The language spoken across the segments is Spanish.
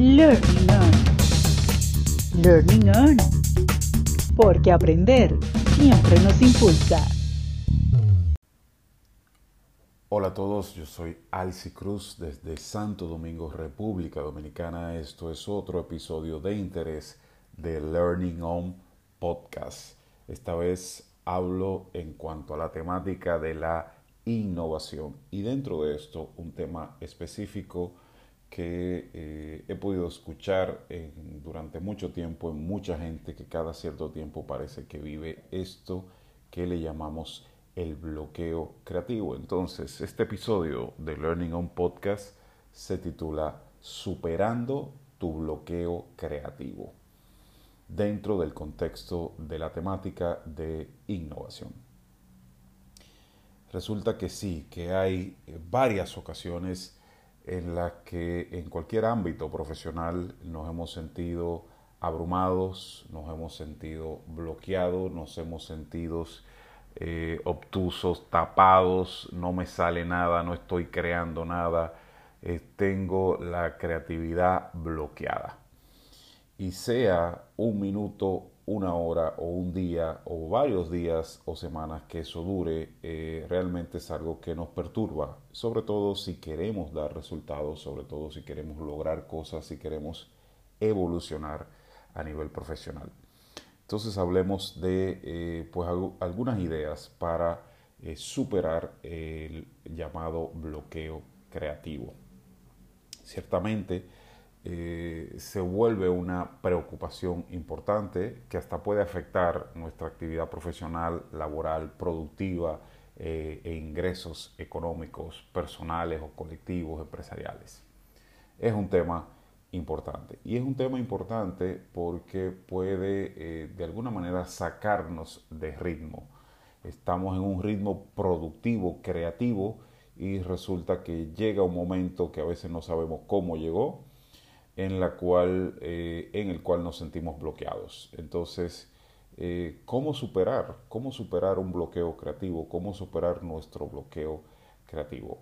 Learning On. Learning On. Porque aprender siempre nos impulsa. Hola a todos, yo soy Alci Cruz desde Santo Domingo, República Dominicana. Esto es otro episodio de interés de Learning On Podcast. Esta vez hablo en cuanto a la temática de la innovación y dentro de esto un tema específico que eh, he podido escuchar durante mucho tiempo en mucha gente que cada cierto tiempo parece que vive esto que le llamamos el bloqueo creativo. Entonces, este episodio de Learning on Podcast se titula Superando tu bloqueo creativo dentro del contexto de la temática de innovación. Resulta que sí, que hay varias ocasiones en las que en cualquier ámbito profesional nos hemos sentido abrumados, nos hemos sentido bloqueados, nos hemos sentido eh, obtusos, tapados, no me sale nada, no estoy creando nada, eh, tengo la creatividad bloqueada. Y sea un minuto, una hora o un día o varios días o semanas que eso dure, eh, realmente es algo que nos perturba, sobre todo si queremos dar resultados, sobre todo si queremos lograr cosas, si queremos evolucionar a nivel profesional. Entonces hablemos de eh, pues, algunas ideas para eh, superar el llamado bloqueo creativo. Ciertamente eh, se vuelve una preocupación importante que hasta puede afectar nuestra actividad profesional, laboral, productiva e ingresos económicos personales o colectivos, empresariales. Es un tema importante. Y es un tema importante porque puede eh, de alguna manera sacarnos de ritmo. Estamos en un ritmo productivo, creativo, y resulta que llega un momento que a veces no sabemos cómo llegó, en, la cual, eh, en el cual nos sentimos bloqueados. Entonces, eh, ¿cómo superar? ¿Cómo superar un bloqueo creativo? ¿Cómo superar nuestro bloqueo creativo?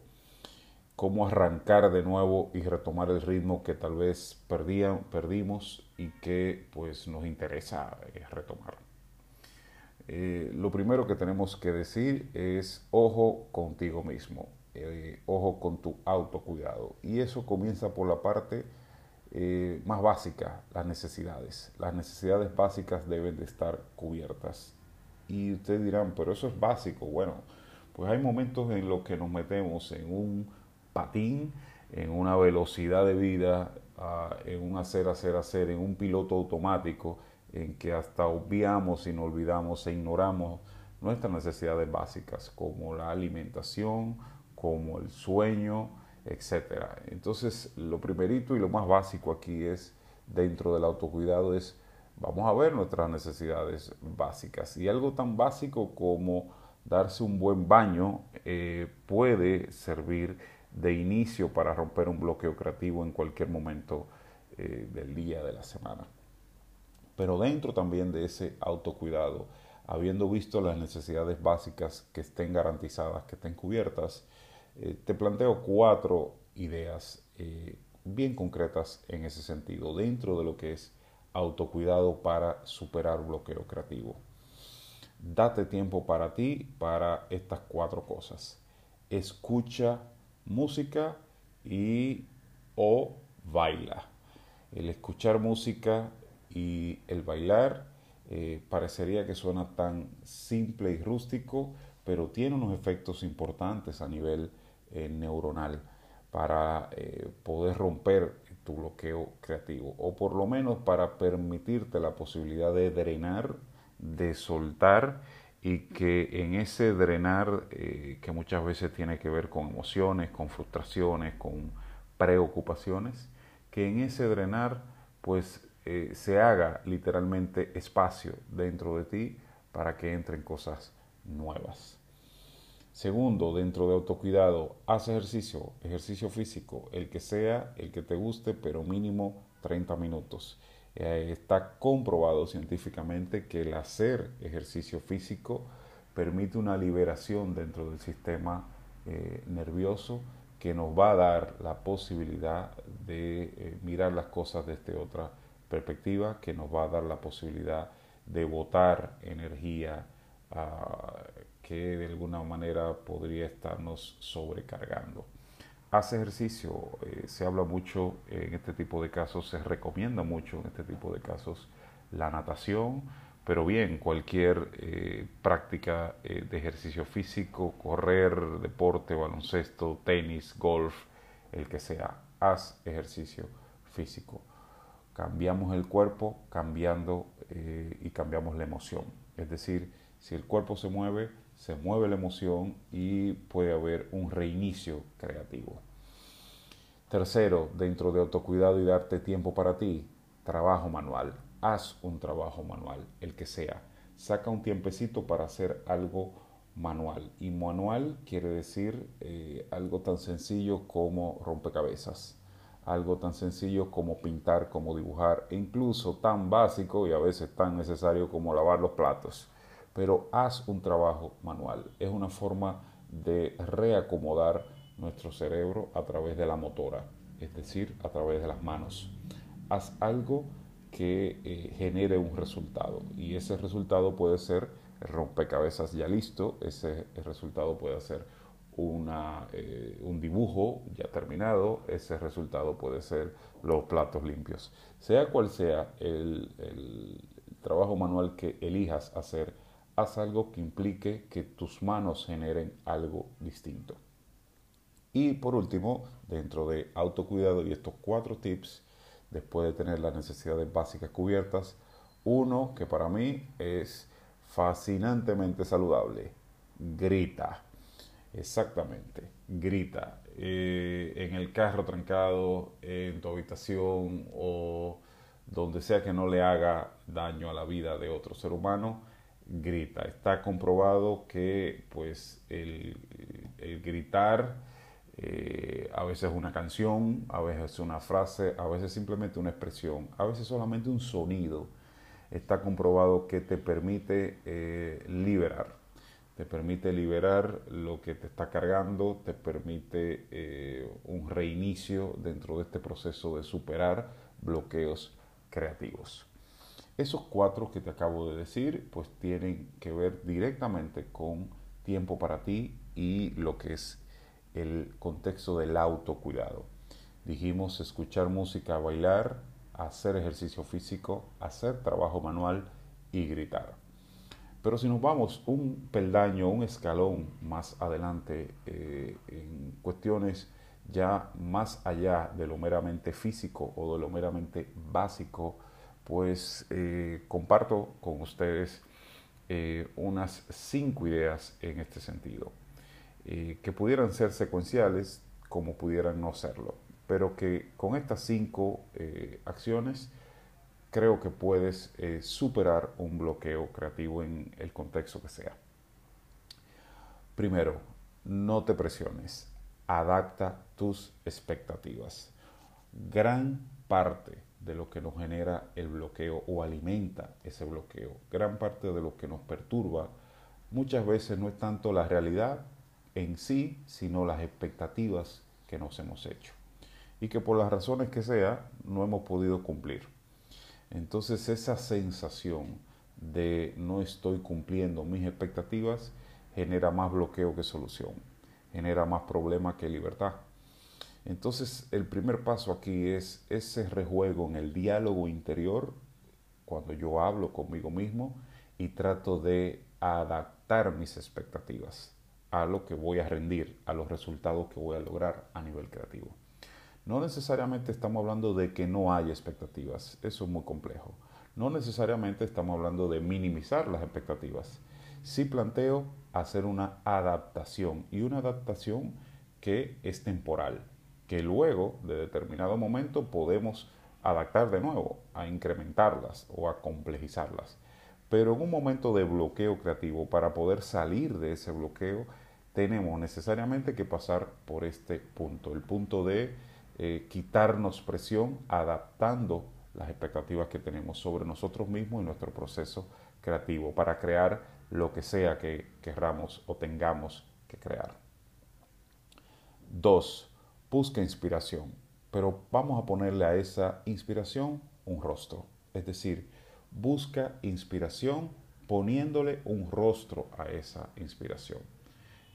cómo arrancar de nuevo y retomar el ritmo que tal vez perdimos y que pues nos interesa eh, retomar. Lo primero que tenemos que decir es ojo contigo mismo, ojo con tu autocuidado. Y eso comienza por la parte más básica, las necesidades. Las necesidades básicas deben de estar cubiertas. Y ustedes dirán, pero eso es básico. Bueno, pues hay momentos en los que nos metemos en un patín, en una velocidad de vida, ah, en un hacer, hacer, hacer, en un piloto automático, en que hasta obviamos y no olvidamos e ignoramos nuestras necesidades básicas, como la alimentación, como el sueño, etc. Entonces, lo primerito y lo más básico aquí es, dentro del autocuidado, es, vamos a ver nuestras necesidades básicas. Y algo tan básico como darse un buen baño eh, puede servir de inicio para romper un bloqueo creativo en cualquier momento eh, del día, de la semana. Pero dentro también de ese autocuidado, habiendo visto las necesidades básicas que estén garantizadas, que estén cubiertas, eh, te planteo cuatro ideas eh, bien concretas en ese sentido, dentro de lo que es autocuidado para superar bloqueo creativo. Date tiempo para ti, para estas cuatro cosas. Escucha música y o baila. El escuchar música y el bailar eh, parecería que suena tan simple y rústico, pero tiene unos efectos importantes a nivel eh, neuronal para eh, poder romper tu bloqueo creativo o por lo menos para permitirte la posibilidad de drenar, de soltar y que en ese drenar eh, que muchas veces tiene que ver con emociones, con frustraciones, con preocupaciones, que en ese drenar pues se haga literalmente espacio dentro de ti para que entren cosas nuevas. Segundo, dentro de autocuidado, haz ejercicio, ejercicio físico, el que sea, el que te guste, pero mínimo 30 minutos. Eh, está comprobado científicamente que el hacer ejercicio físico permite una liberación dentro del sistema eh, nervioso que nos va a dar la posibilidad de eh, mirar las cosas desde otra perspectiva, que nos va a dar la posibilidad de botar energía ah, que de alguna manera podría estarnos sobrecargando. Hace ejercicio, eh, se habla mucho en este tipo de casos, se recomienda mucho en este tipo de casos la natación, pero bien, cualquier eh, práctica eh, de ejercicio físico, correr, deporte, baloncesto, tenis, golf, el que sea, haz ejercicio físico. Cambiamos el cuerpo cambiando y cambiamos la emoción. Es decir, si el cuerpo se mueve, se mueve la emoción y puede haber un reinicio creativo. Tercero, dentro de autocuidado y darte tiempo para ti, trabajo manual haz un trabajo manual, el que sea. Saca un tiempecito para hacer algo manual. Y manual quiere decir eh, algo tan sencillo como rompecabezas, algo tan sencillo como pintar, como dibujar, e incluso tan básico y a veces tan necesario como lavar los platos. Pero haz un trabajo manual. Es una forma de reacomodar nuestro cerebro a través de la motora, es decir, a través de las manos. Haz algo que eh, genere un resultado. Y ese resultado puede ser rompecabezas ya listo, ese resultado puede ser una, eh, un dibujo ya terminado, ese resultado puede ser los platos limpios. Sea cual sea el, el trabajo manual que elijas hacer, haz algo que implique que tus manos generen algo distinto. Y por último, dentro de autocuidado y estos cuatro tips, después de tener las necesidades básicas cubiertas. Uno que para mí es fascinantemente saludable. Grita. Exactamente. Grita. Eh, en el carro trancado, en tu habitación o donde sea que no le haga daño a la vida de otro ser humano, grita. Está comprobado que pues el, gritar eh, a veces una canción, a veces una frase, a veces simplemente una expresión, a veces solamente un sonido. Está comprobado que te permite eh, liberar, te permite liberar lo que te está cargando, te permite eh, un reinicio dentro de este proceso de superar bloqueos creativos. Esos cuatro que te acabo de decir, pues tienen que ver directamente con tiempo para ti y lo que es el contexto del autocuidado. Dijimos escuchar música, bailar, hacer ejercicio físico, hacer trabajo manual y gritar. Pero si nos vamos un peldaño, un escalón más adelante eh, en cuestiones ya más allá de lo meramente físico o de lo meramente básico, pues eh, comparto con ustedes eh, unas cinco ideas en este sentido. Eh, que pudieran ser secuenciales como pudieran no serlo, pero que con estas cinco acciones creo que puedes superar un bloqueo creativo en el contexto que sea. Primero, no te presiones, adapta tus expectativas. Gran parte de lo que nos genera el bloqueo o alimenta ese bloqueo, gran parte de lo que nos perturba, muchas veces no es tanto la realidad en sí, sino las expectativas que nos hemos hecho y que por las razones que sea no hemos podido cumplir. Entonces esa sensación de no estoy cumpliendo mis expectativas genera más bloqueo que solución, genera más problema que libertad. Entonces el primer paso aquí es ese rejuego en el diálogo interior, cuando yo hablo conmigo mismo y trato de adaptar mis expectativas a lo que voy a rendir, a los resultados que voy a lograr a nivel creativo. No necesariamente estamos hablando de que no hay expectativas, eso es muy complejo. No necesariamente estamos hablando de minimizar las expectativas. Sí planteo hacer una adaptación y una adaptación que es temporal, que luego de determinado momento podemos adaptar de nuevo, a incrementarlas o a complejizarlas. Pero en un momento de bloqueo creativo, para poder salir de ese bloqueo, tenemos necesariamente que pasar por este punto, el punto de eh, quitarnos presión adaptando las expectativas que tenemos sobre nosotros mismos y nuestro proceso creativo para crear lo que sea que querramos o tengamos que crear. Dos, busca inspiración, pero vamos a ponerle a esa inspiración un rostro. Es decir, busca inspiración poniéndole un rostro a esa inspiración.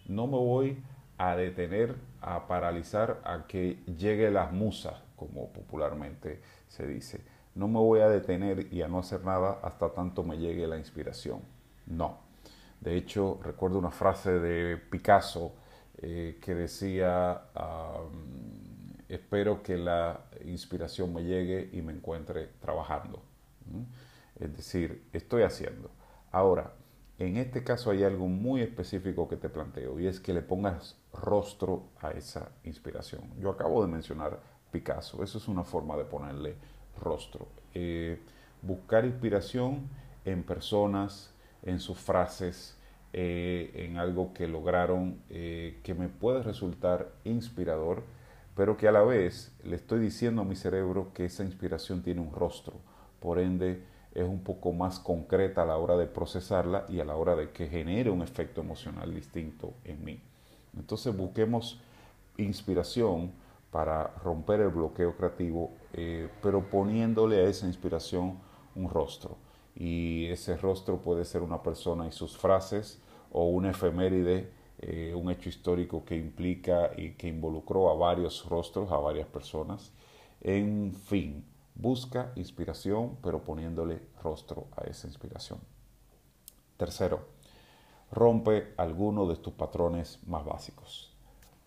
No me voy a detener, a paralizar a que llegue la musa, como popularmente se dice. No me voy a detener y a no hacer nada hasta tanto me llegue la inspiración. No. De hecho, recuerdo una frase de Picasso eh, que decía, espero que la inspiración me llegue y me encuentre trabajando. Es decir, estoy haciendo. Ahora, en este caso hay algo muy específico que te planteo y es que le pongas rostro a esa inspiración. Yo acabo de mencionar Picasso, eso es una forma de ponerle rostro. Eh, buscar inspiración en personas, en sus frases, eh, en algo que lograron eh, que me puede resultar inspirador, pero que a la vez le estoy diciendo a mi cerebro que esa inspiración tiene un rostro. Por ende, es un poco más concreta a la hora de procesarla y a la hora de que genere un efecto emocional distinto en mí. Entonces busquemos inspiración para romper el bloqueo creativo, eh, pero poniéndole a esa inspiración un rostro. Y ese rostro puede ser una persona y sus frases o una efeméride, eh, un hecho histórico que implica y que involucró a varios rostros, a varias personas. En fin, Busca inspiración, pero poniéndole rostro a esa inspiración. Tercero, rompe alguno de tus patrones más básicos.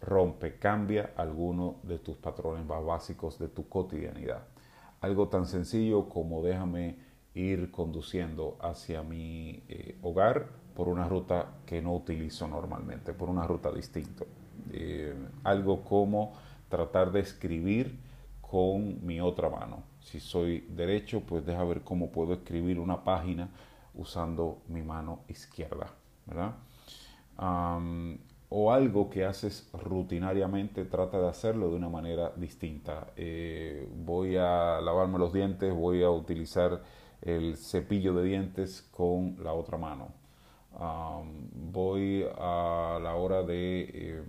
Rompe, cambia alguno de tus patrones más básicos de tu cotidianidad. Algo tan sencillo como déjame ir conduciendo hacia mi eh, hogar por una ruta que no utilizo normalmente, por una ruta distinta. Eh, algo como tratar de escribir con mi otra mano si soy derecho, pues deja ver cómo puedo escribir una página usando mi mano izquierda, ¿verdad? o algo que haces rutinariamente, trata de hacerlo de una manera distinta. Eh, voy a lavarme los dientes, voy a utilizar el cepillo de dientes con la otra mano. voy a la hora de em,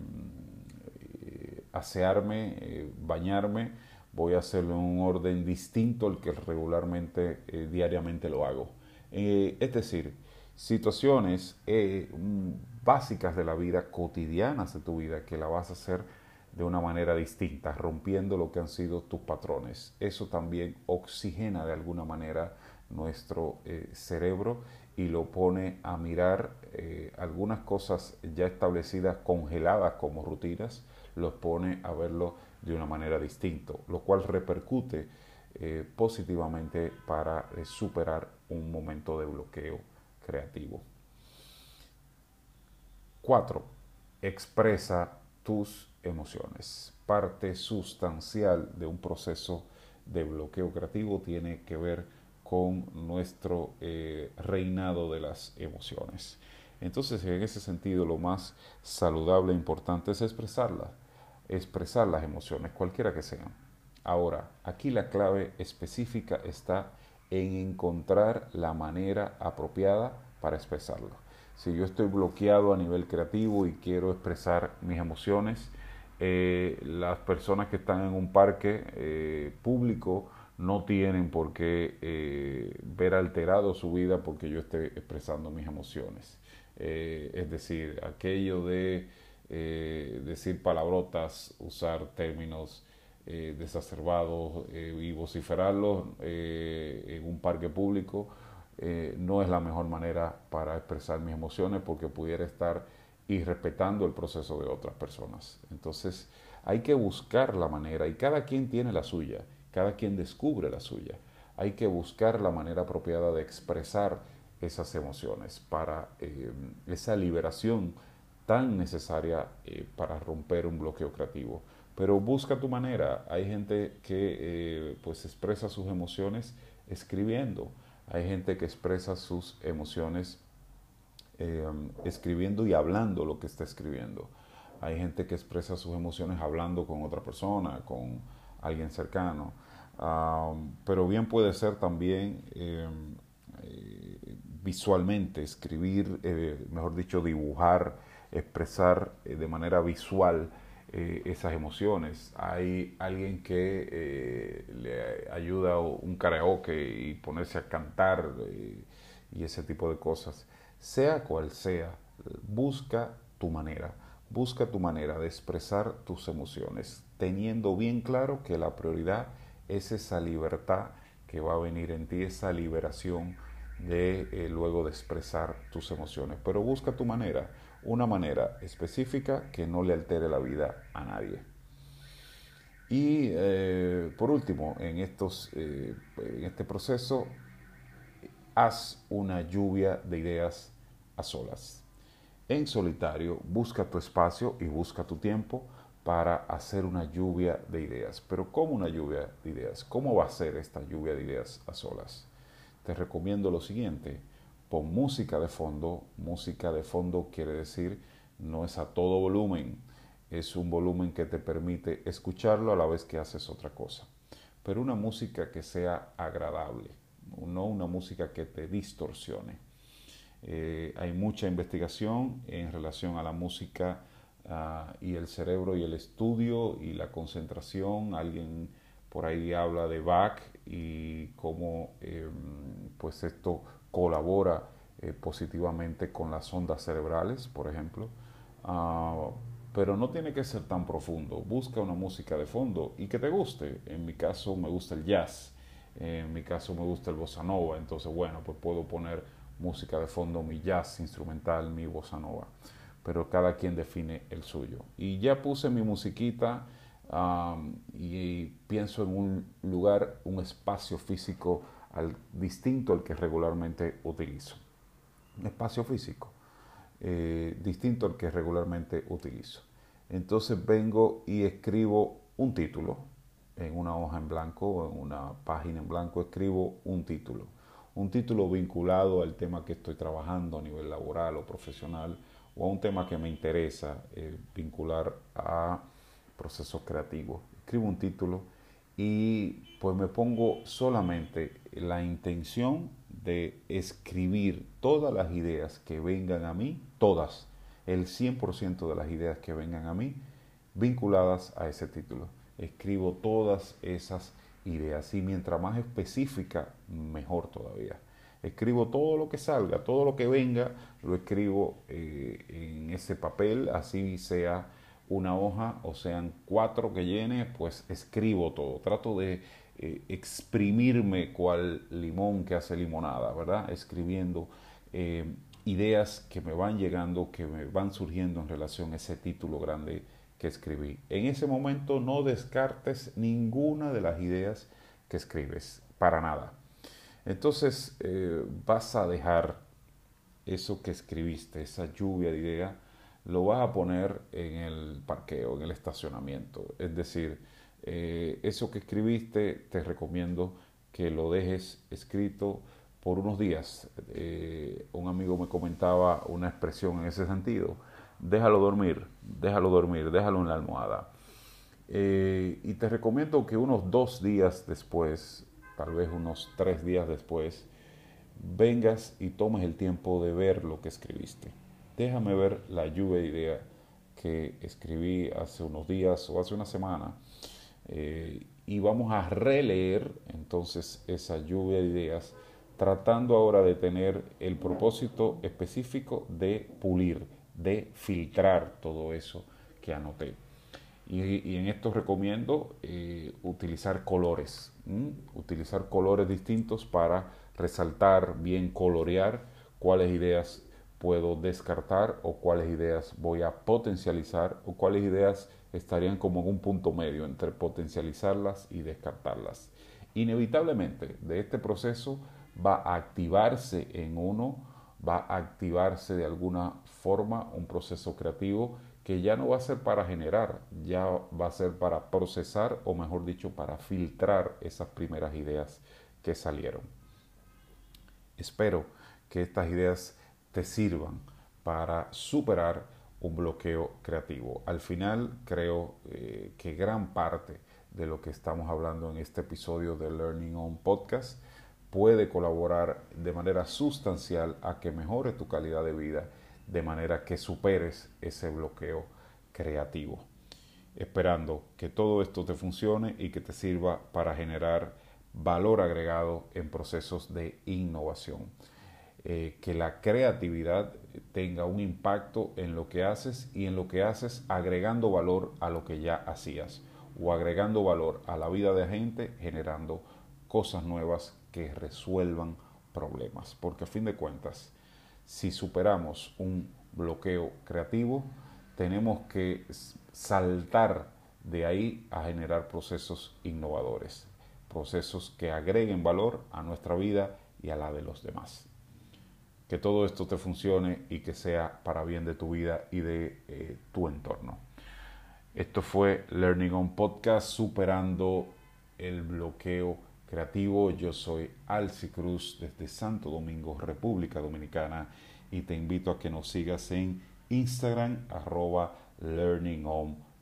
eh, asearme, eh, bañarme, voy a hacerlo en un orden distinto al que regularmente, eh, diariamente lo hago. Eh, es decir, situaciones eh, básicas de la vida, cotidianas de tu vida, que la vas a hacer de una manera distinta, rompiendo lo que han sido tus patrones. Eso también oxigena de alguna manera nuestro cerebro y lo pone a mirar algunas cosas ya establecidas, congeladas como rutinas, los pone a verlo de una manera distinta, lo cual repercute eh, positivamente para eh, superar un momento de bloqueo creativo. 4. Expresa tus emociones. Parte sustancial de un proceso de bloqueo creativo tiene que ver con nuestro eh, reinado de las emociones. Entonces, en ese sentido, lo más saludable e importante es expresarlas expresar las emociones, cualquiera que sean. Ahora, aquí la clave específica está en encontrar la manera apropiada para expresarlo. Si yo estoy bloqueado a nivel creativo y quiero expresar mis emociones, eh, las personas que están en un parque eh, público no tienen por qué eh, ver alterado su vida porque yo esté expresando mis emociones. es decir, aquello de eh, decir palabrotas, usar términos eh, desacerbados eh, y vociferarlos en un parque público no es la mejor manera para expresar mis emociones porque pudiera estar irrespetando el proceso de otras personas. Entonces hay que buscar la manera y cada quien tiene la suya, cada quien descubre la suya. Hay que buscar la manera apropiada de expresar esas emociones para esa liberación tan necesaria eh, para romper un bloqueo creativo. Pero busca tu manera. Hay gente que eh, pues expresa sus emociones escribiendo. Hay gente que expresa sus emociones em, escribiendo y hablando lo que está escribiendo. Hay gente que expresa sus emociones hablando con otra persona, con alguien cercano. pero bien puede ser también em, eh, visualmente, escribir, mejor dicho, dibujar expresar eh, de manera visual eh, esas emociones. Hay alguien que eh, le ayuda un karaoke y ponerse a cantar eh, y ese tipo de cosas. Sea cual sea, busca tu manera. Busca tu manera de expresar tus emociones, teniendo bien claro que la prioridad es esa libertad que va a venir en ti, esa liberación de luego de expresar tus emociones. Pero busca tu manera una manera específica que no le altere la vida a nadie. Y eh, por último, en, estos, eh, en este proceso, haz una lluvia de ideas a solas. En solitario, busca tu espacio y busca tu tiempo para hacer una lluvia de ideas. Pero ¿cómo una lluvia de ideas? ¿Cómo va a ser esta lluvia de ideas a solas? Te recomiendo lo siguiente Pon música de fondo. Música de fondo quiere decir no es a todo volumen, es un volumen que te permite escucharlo a la vez que haces otra cosa. Pero una música que sea agradable, no una música que te distorsione. Eh, hay mucha investigación en relación a la música ah, y el cerebro y el estudio y la concentración. Alguien por ahí habla de Bach y cómo em, pues esto colabora eh, positivamente con las ondas cerebrales, por ejemplo. Ah, pero no tiene que ser tan profundo. Busca una música de fondo y que te guste. En mi caso me gusta el jazz, en mi caso me gusta el bossa nova, entonces bueno, pues puedo poner música de fondo, mi jazz instrumental, mi bossa nova. Pero cada quien define el suyo. Y ya puse mi musiquita y pienso en un lugar, un espacio físico al, distinto al que regularmente utilizo. Un espacio físico eh, distinto al que regularmente utilizo. Entonces vengo y escribo un título en una hoja en blanco en una página en blanco, escribo un título. Un título vinculado al tema que estoy trabajando a nivel laboral o profesional o a un tema que me interesa eh, vincular a procesos creativos. Escribo un título y pues me pongo solamente la intención de escribir todas las ideas que vengan a mí, todas, el 100% de las ideas que vengan a mí vinculadas a ese título. Escribo todas esas ideas y mientras más específica, mejor todavía. Escribo todo lo que salga, todo lo que venga, lo escribo eh, en ese papel, así sea una hoja o sean cuatro que llene, pues escribo todo. Trato de eh, exprimirme cual limón que hace limonada, ¿verdad? Escribiendo eh, ideas que me van llegando, que me van surgiendo en relación a ese título grande que escribí. En ese momento no descartes ninguna de las ideas que escribes, para nada. Entonces eh, vas a dejar eso que escribiste, esa lluvia de ideas, lo vas a poner en el parqueo, en el estacionamiento. Es decir, eh, eso que escribiste te recomiendo que lo dejes escrito por unos días. Eh, un amigo me comentaba una expresión en ese sentido. Déjalo dormir, déjalo dormir, déjalo en la almohada. Eh, y te recomiendo que unos dos días después, tal vez unos tres días después, vengas y tomes el tiempo de ver lo que escribiste déjame ver la lluvia de ideas que escribí hace unos días o hace una semana. Eh, y vamos a releer entonces esa lluvia de ideas, tratando ahora de tener el propósito específico de pulir, de filtrar todo eso que anoté. Y, en esto recomiendo eh, utilizar colores, utilizar colores distintos para resaltar, bien colorear cuáles ideas puedo descartar o cuáles ideas voy a potencializar o cuáles ideas estarían como en un punto medio entre potencializarlas y descartarlas. Inevitablemente de este proceso va a activarse en uno, va a activarse de alguna forma un proceso creativo que ya no va a ser para generar, ya va a ser para procesar o mejor dicho para filtrar esas primeras ideas que salieron. Espero que estas ideas te sirvan para superar un bloqueo creativo. Al final creo eh, que gran parte de lo que estamos hablando en este episodio de Learning On Podcast puede colaborar de manera sustancial a que mejore tu calidad de vida, de manera que superes ese bloqueo creativo. esperando que todo esto te funcione y que te sirva para generar valor agregado en procesos de innovación. Eh, que la creatividad tenga un impacto en lo que haces y en lo que haces agregando valor a lo que ya hacías o agregando valor a la vida de la gente generando cosas nuevas que resuelvan problemas. Porque a fin de cuentas, si superamos un bloqueo creativo, tenemos que saltar de ahí a generar procesos innovadores, procesos que agreguen valor a nuestra vida y a la de los demás. Que todo esto te funcione y que sea para bien de tu vida y de eh, tu entorno. Esto fue Learning on Podcast, superando el bloqueo creativo. Yo soy Alci Cruz desde Santo Domingo, República Dominicana, y te invito a que nos sigas en Instagram, arroba Learning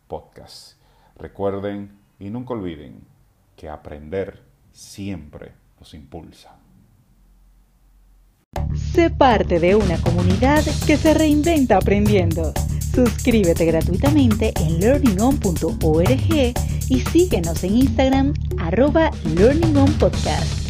Podcast. Recuerden y nunca olviden que aprender siempre nos impulsa. Sé parte de una comunidad que se reinventa aprendiendo. Suscríbete gratuitamente en learningon.org y síguenos en Instagram arroba learningonpodcast.